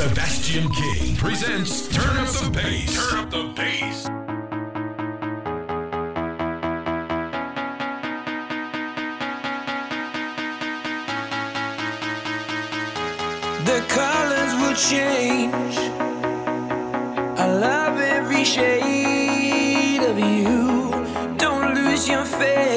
Sebastian King presents Turn Up the Bass. Turn Up the Bass. The colors will change. I love every shade of you. Don't lose your faith.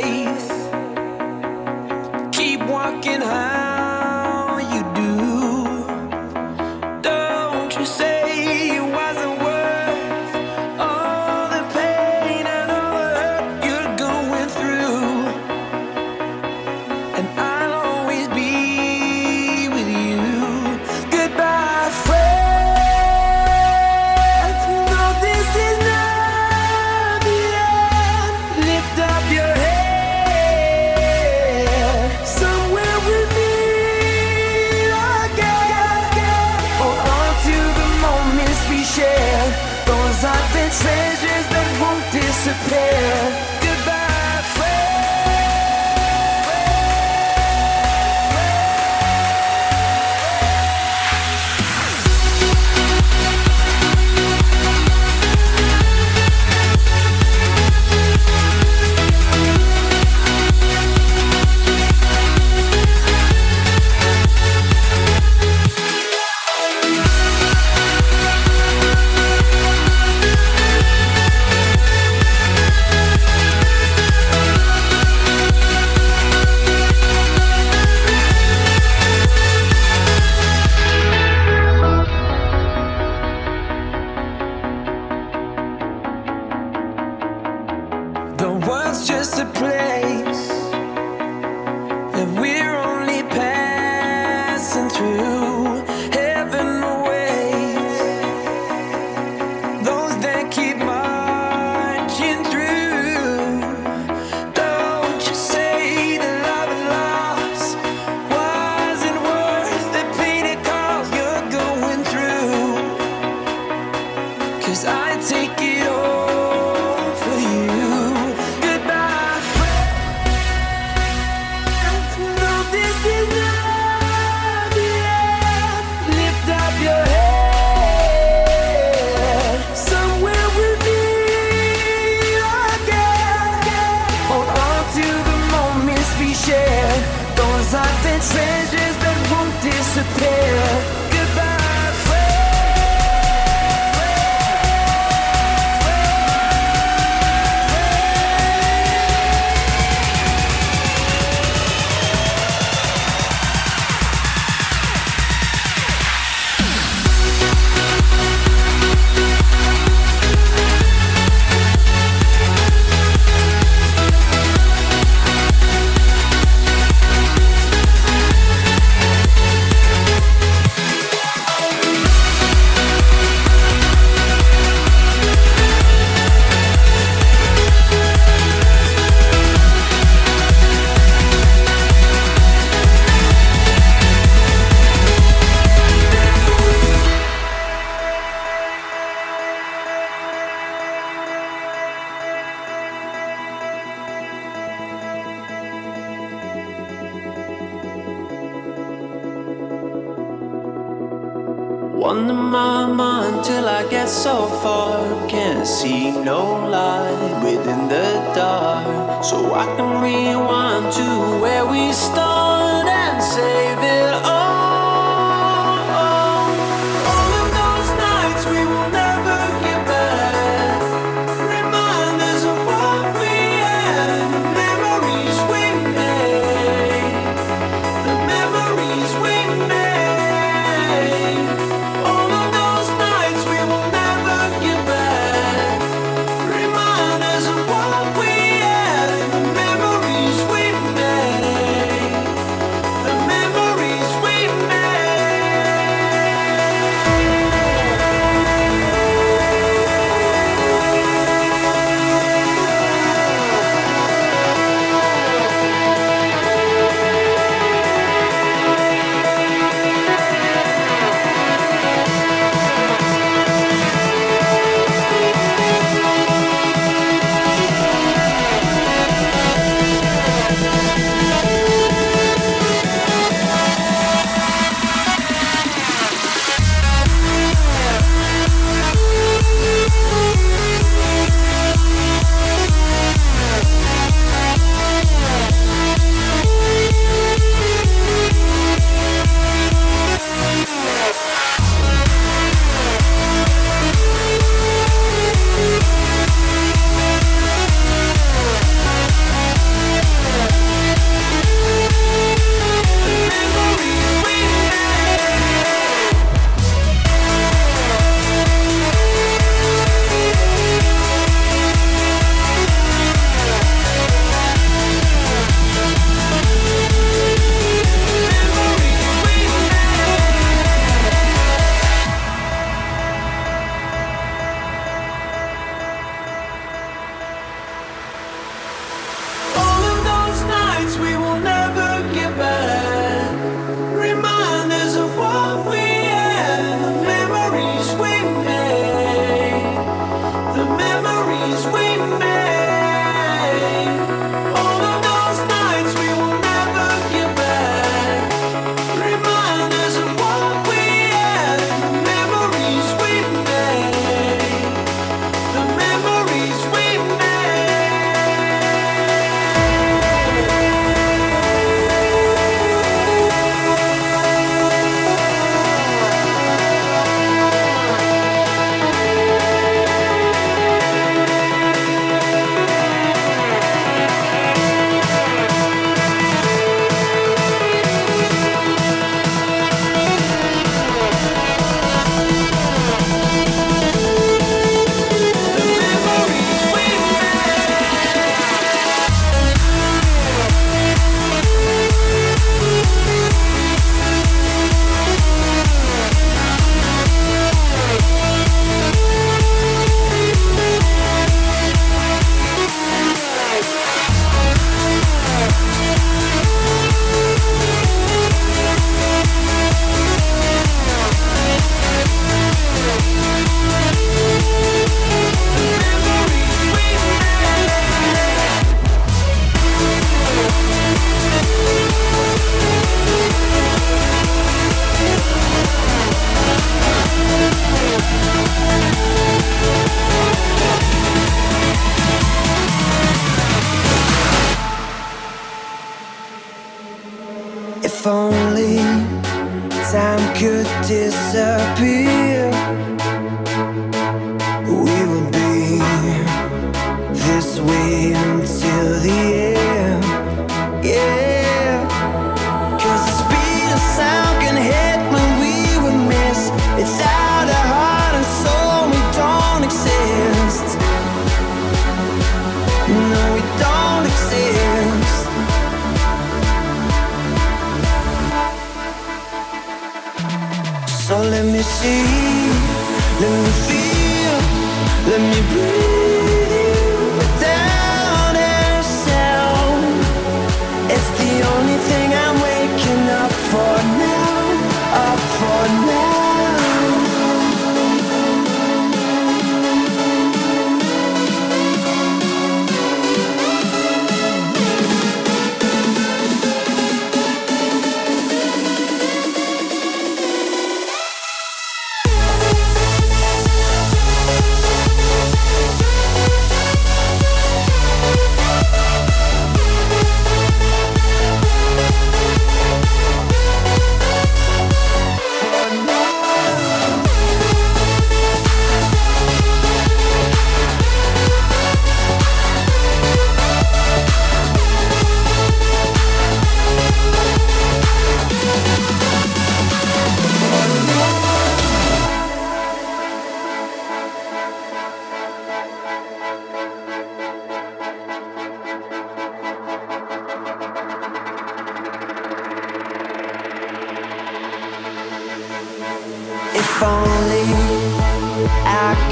Wander my mind till I get so far. Can't see no light within the dark. So I can rewind to where we start and save it all.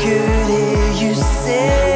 Could hear you say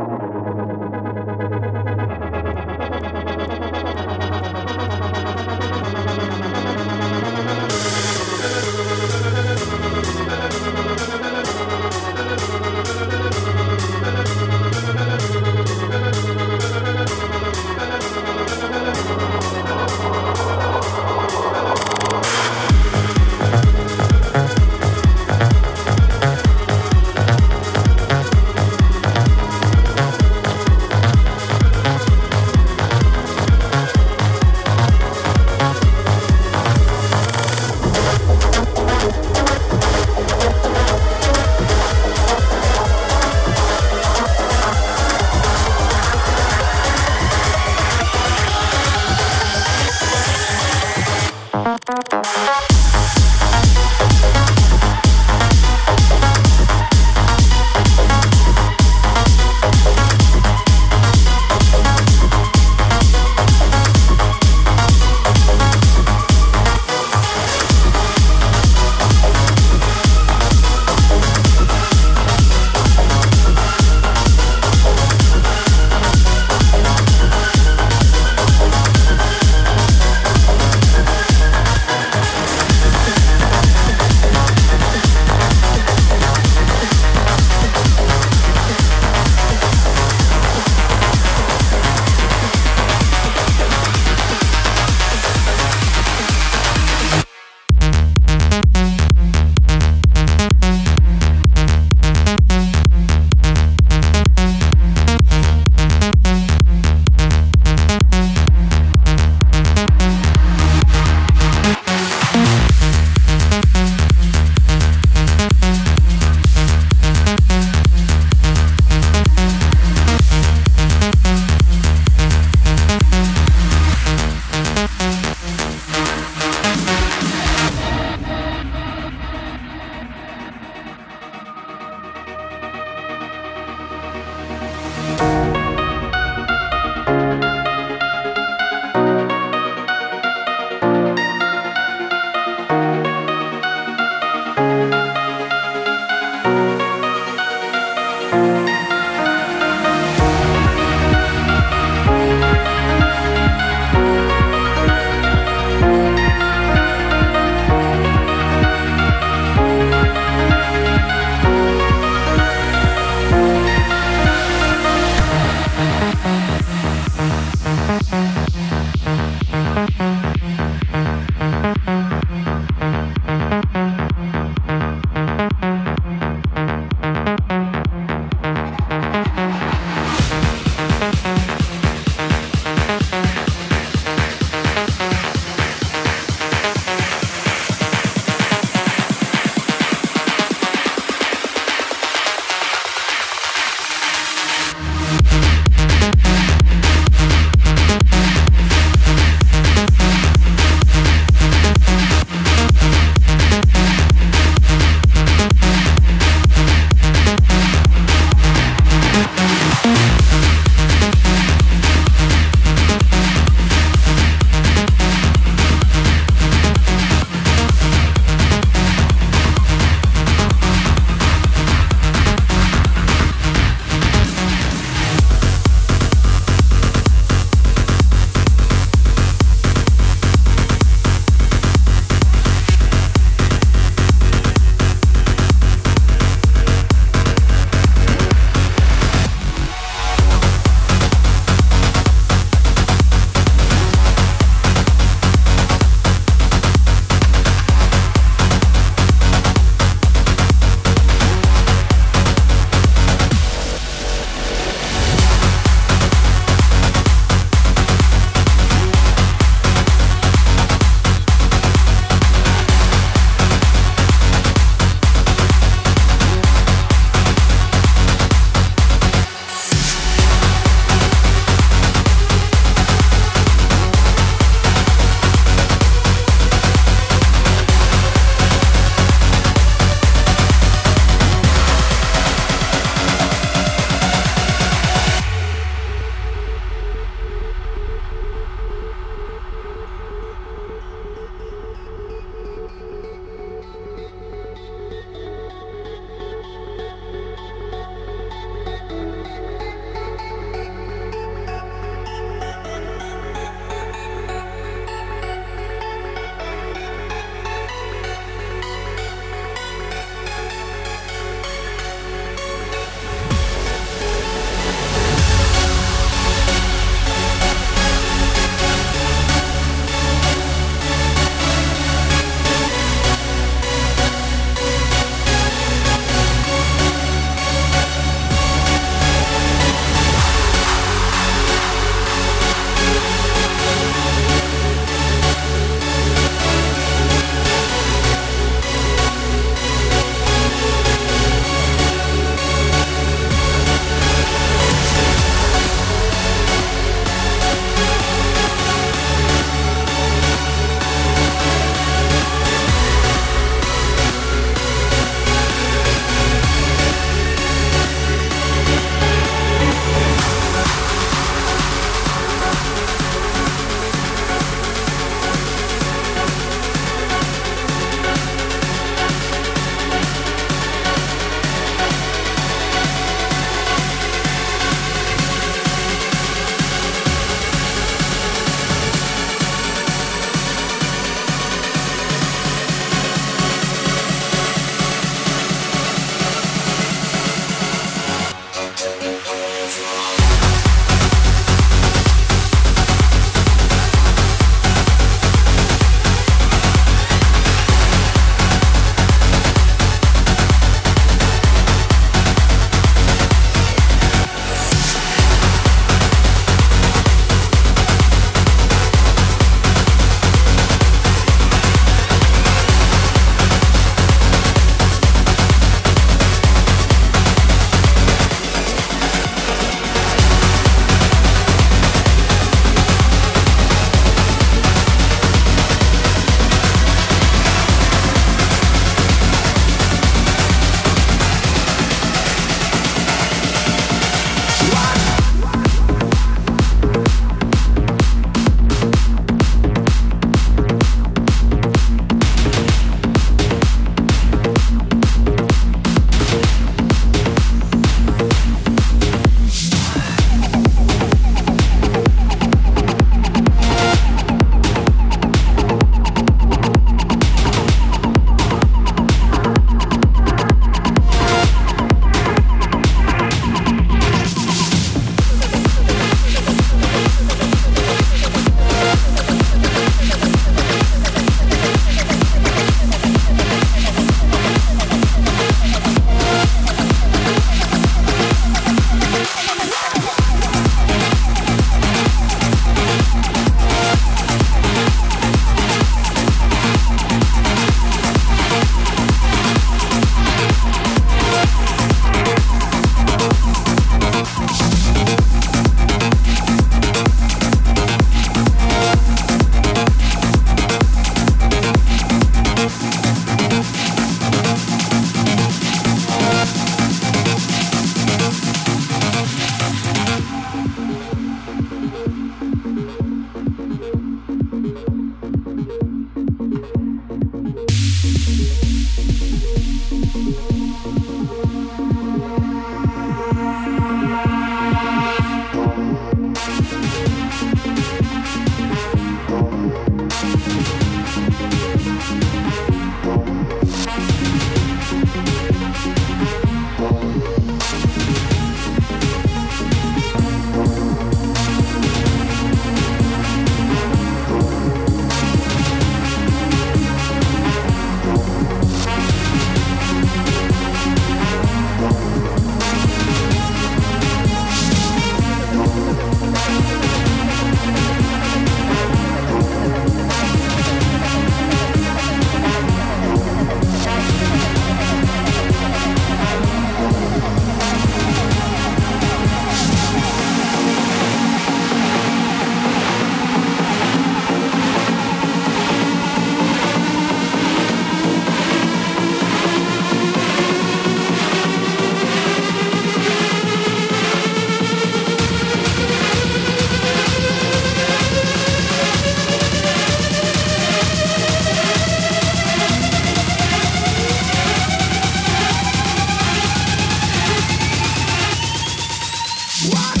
What?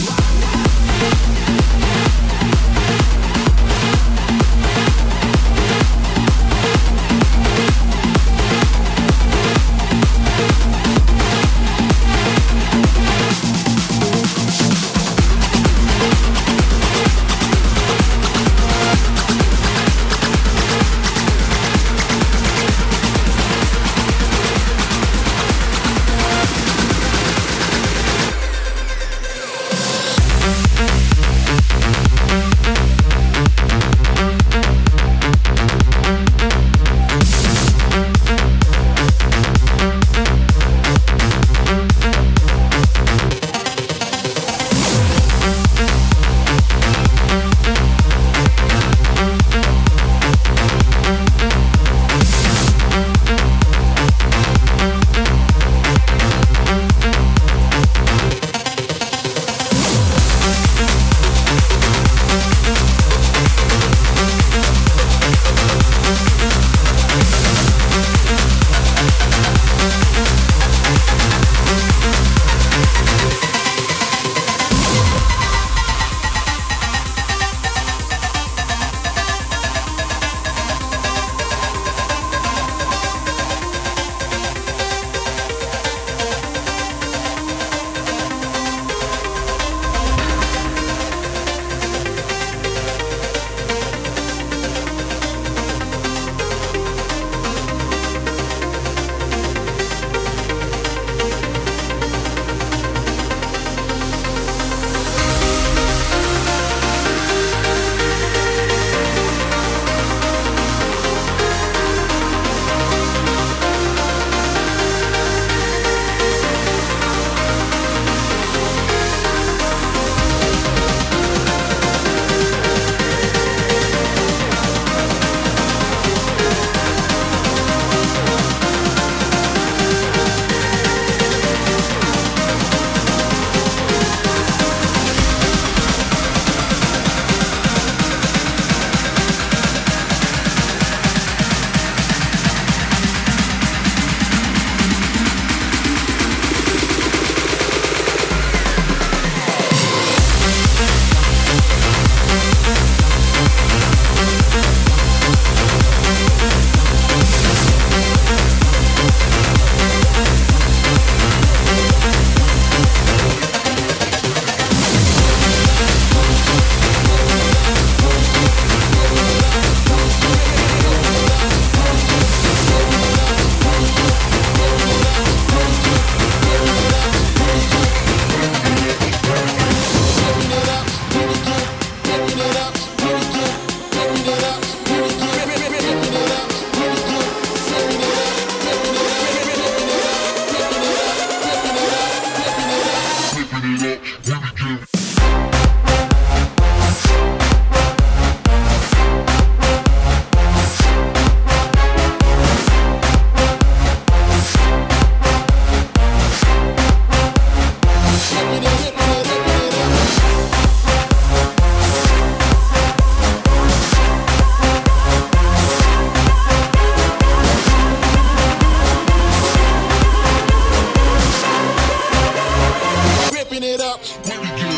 open it up. We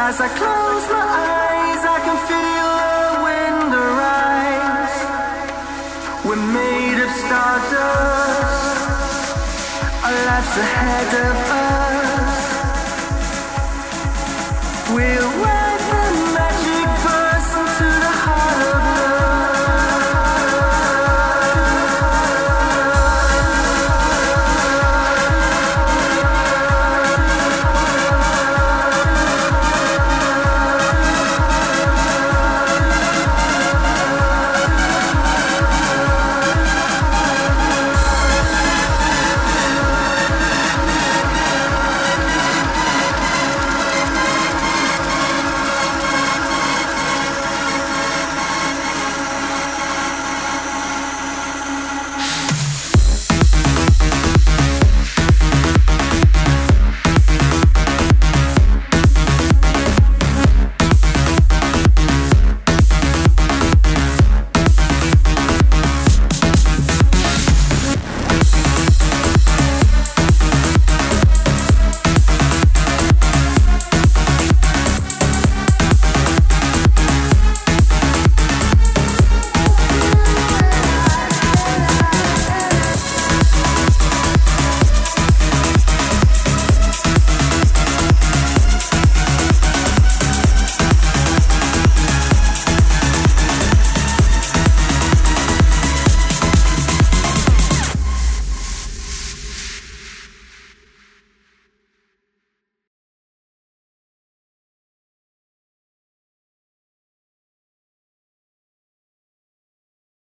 As I close my eyes, I can feel the wind arise. We're made of stardust, our life's ahead of us.